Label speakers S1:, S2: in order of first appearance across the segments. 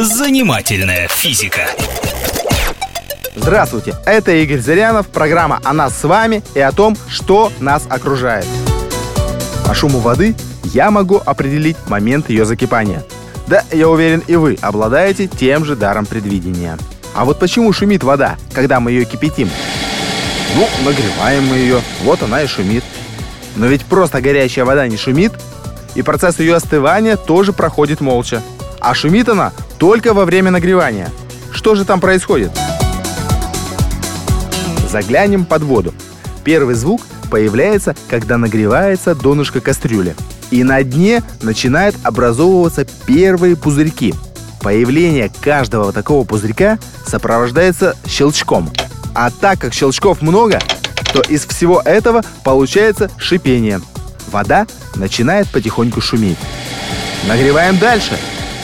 S1: Занимательная физика.
S2: Здравствуйте, это Игорь Зырянов, программа о нас с вами и о том, что нас окружает. По шуму воды я могу определить момент ее закипания. Да, я уверен, и вы обладаете тем же даром предвидения. А вот почему шумит вода, когда мы ее кипятим? Ну, нагреваем мы ее, вот она и шумит. Но ведь просто горячая вода не шумит, и процесс ее остывания тоже проходит молча. А шумит она только во время нагревания. Что же там происходит? Заглянем под воду. Первый звук появляется, когда нагревается донышко кастрюли. И на дне начинают образовываться первые пузырьки. Появление каждого такого пузырька сопровождается щелчком. А так как щелчков много, то из всего этого получается шипение. Вода начинает потихоньку шуметь. Нагреваем дальше.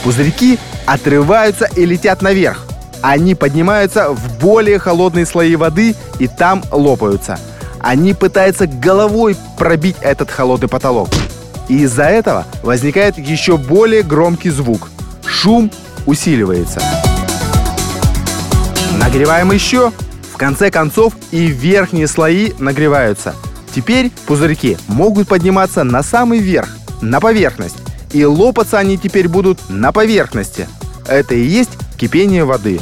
S2: Пузырьки отрываются и летят наверх. Они поднимаются в более холодные слои воды и там лопаются. Они пытаются головой пробить этот холодный потолок. И из-за этого возникает еще более громкий звук. Шум усиливается. Нагреваем еще. В конце концов и верхние слои нагреваются. Теперь пузырьки могут подниматься на самый верх, на поверхность. И лопаться они теперь будут на поверхности. Это и есть кипение воды.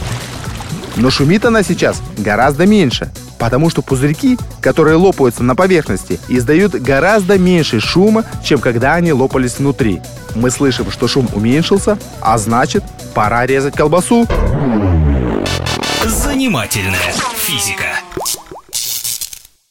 S2: Но шумит она сейчас гораздо меньше, потому что пузырьки, которые лопаются на поверхности, издают гораздо меньше шума, чем когда они лопались внутри. Мы слышим, что шум уменьшился, а значит, пора резать колбасу.
S1: Занимательная физика.